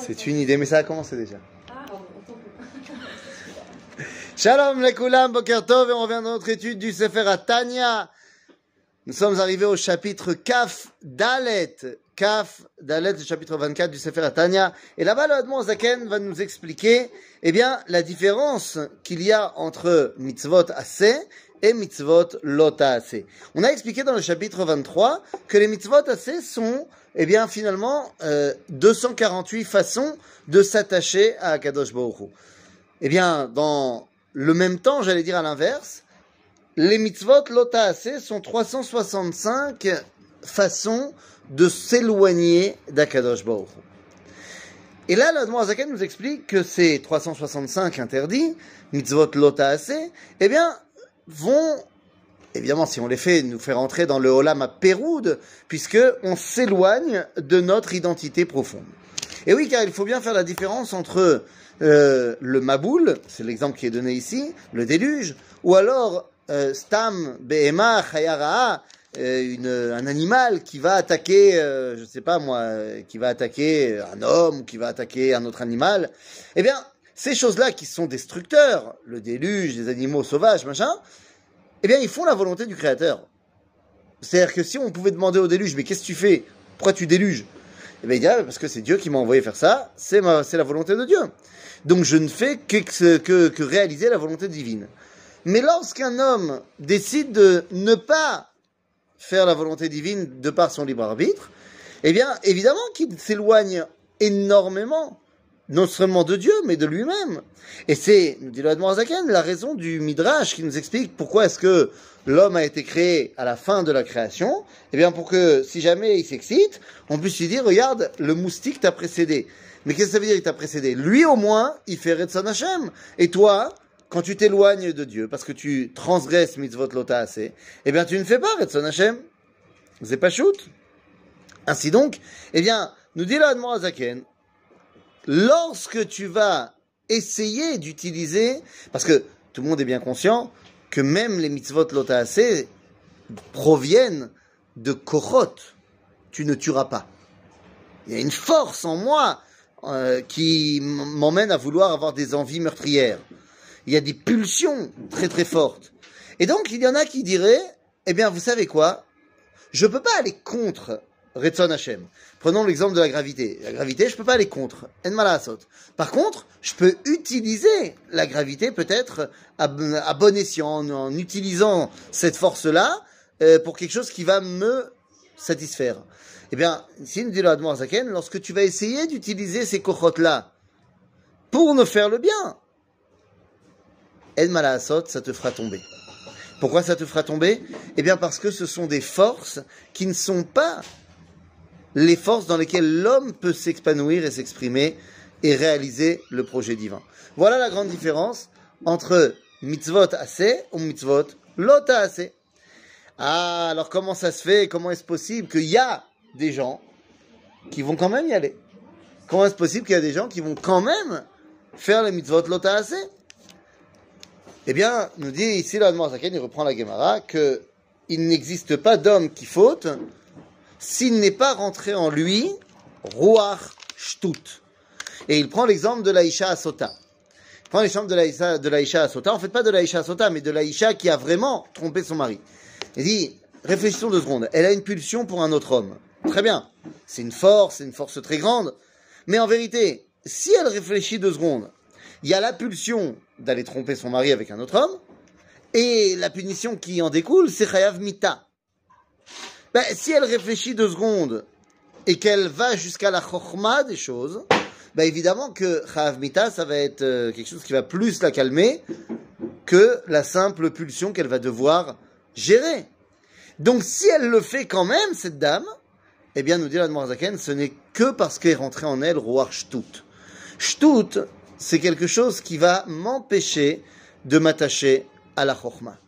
C'est une idée, mais ça a commencé déjà. Shalom lekulam, boker tov, et on revient dans notre étude du Sefer Atania. Nous sommes arrivés au chapitre Kaf Dalet. Kaf Dalet, le chapitre 24 du Sefer Atania. Et là-bas, le Admon Zaken va nous expliquer, eh bien, la différence qu'il y a entre mitzvot assez et mitzvot lota assez. On a expliqué dans le chapitre 23 que les mitzvot assez sont, eh bien, finalement, euh, 248 façons de s'attacher à Kadosh Baruch. Eh bien, dans le même temps, j'allais dire à l'inverse, les mitzvot lotaase sont 365 façons de s'éloigner d'Akadosh Baruch. Et là, l'Admoazaken nous explique que ces 365 interdits, mitzvot lotaase, eh bien, vont, évidemment, si on les fait, nous faire entrer dans le Olam à Péroud, puisque on s'éloigne de notre identité profonde. Et oui, car il faut bien faire la différence entre euh, le Maboul, c'est l'exemple qui est donné ici, le déluge, ou alors euh, Stam, Behema, Chayara, euh, une, un animal qui va attaquer, euh, je sais pas moi, euh, qui va attaquer un homme qui va attaquer un autre animal. Eh bien, ces choses-là qui sont destructeurs, le déluge, les animaux sauvages, machin, eh bien, ils font la volonté du Créateur. C'est-à-dire que si on pouvait demander au déluge, mais qu'est-ce que tu fais? Pourquoi tu déluges? Eh bien, il dit, ah, parce que c'est Dieu qui m'a envoyé faire ça, c'est la volonté de Dieu. Donc, je ne fais que, que, que réaliser la volonté divine. Mais lorsqu'un homme décide de ne pas faire la volonté divine de par son libre arbitre, eh bien, évidemment qu'il s'éloigne énormément, non seulement de Dieu, mais de lui-même. Et c'est, nous dit le Zaken, la raison du Midrash qui nous explique pourquoi est-ce que l'homme a été créé à la fin de la création. Eh bien, pour que, si jamais il s'excite, on puisse lui dire, regarde, le moustique t'a précédé. Mais qu'est-ce que ça veut dire, il t'a précédé? Lui, au moins, il fait Retzon Hashem. Et toi, quand tu t'éloignes de Dieu, parce que tu transgresses mitzvot lota assez, eh bien, tu ne fais pas Retzon Hashem. C'est pas shoot. Ainsi donc, eh bien, nous dit l'Admor Azaken, lorsque tu vas essayer d'utiliser, parce que tout le monde est bien conscient que même les mitzvot lota assez proviennent de kochot. Tu ne tueras pas. Il y a une force en moi euh, qui m'emmène à vouloir avoir des envies meurtrières. Il y a des pulsions très très fortes. Et donc, il y en a qui diraient, eh bien, vous savez quoi? Je peux pas aller contre Retzon Hashem. Prenons l'exemple de la gravité. La gravité, je peux pas aller contre. En. Par contre, je peux utiliser la gravité peut-être à, bon escient, en, utilisant cette force-là euh, pour quelque chose qui va me satisfaire. Eh bien, si nous dit le Zaken, lorsque tu vas essayer d'utiliser ces cochotes-là pour ne faire le bien, En malasot, ça te fera tomber. Pourquoi ça te fera tomber? Eh bien, parce que ce sont des forces qui ne sont pas les forces dans lesquelles l'homme peut s'épanouir et s'exprimer et réaliser le projet divin. Voilà la grande différence entre mitzvot assez ou mitzvot lota assez. Ah, alors comment ça se fait Comment est-ce possible qu'il y a des gens qui vont quand même y aller? Comment est-ce possible qu'il y a des gens qui vont quand même faire les mitzvot lota assez Eh bien, nous dit ici l'Admor Zaken, il reprend la Gemara, que il n'existe pas d'homme qui faute s'il n'est pas rentré en lui, Ruach Shtut. Et il prend l'exemple de l'Aïcha Asota. Il prend l'exemple de l'Aïcha, de l'Aïcha Asota. En fait, pas de l'Aïcha Asota, mais de l'Aïcha qui a vraiment trompé son mari. Il dit, réfléchissons deux secondes. Elle a une pulsion pour un autre homme. Très bien. C'est une force, c'est une force très grande. Mais en vérité, si elle réfléchit deux secondes, il y a la pulsion d'aller tromper son mari avec un autre homme, et la punition qui en découle, c'est Chayav Mita. Ben, si elle réfléchit deux secondes et qu'elle va jusqu'à la chorma des choses, ben évidemment que Chayav Mita, ça va être euh, quelque chose qui va plus la calmer que la simple pulsion qu'elle va devoir gérer. Donc si elle le fait quand même, cette dame, eh bien, nous dit la Zaken, ce n'est que parce qu'est rentré en elle Roar Shtut. Shtut, c'est quelque chose qui va m'empêcher de m'attacher à la Chorma.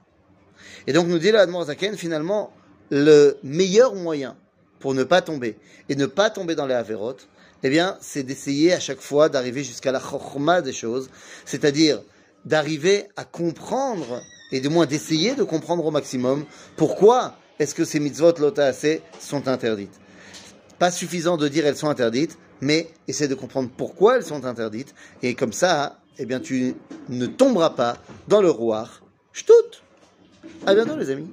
Et donc, nous dit la Zaken, finalement, le meilleur moyen pour ne pas tomber et ne pas tomber dans les avérotes, eh bien, c'est d'essayer à chaque fois d'arriver jusqu'à la chorma des choses, c'est-à-dire d'arriver à comprendre et du moins d'essayer de comprendre au maximum pourquoi est-ce que ces mitzvot lotaase sont interdites. Pas suffisant de dire elles sont interdites, mais essaie de comprendre pourquoi elles sont interdites, et comme ça, eh bien, tu ne tomberas pas dans le roi. Ch'tout À bientôt, les amis.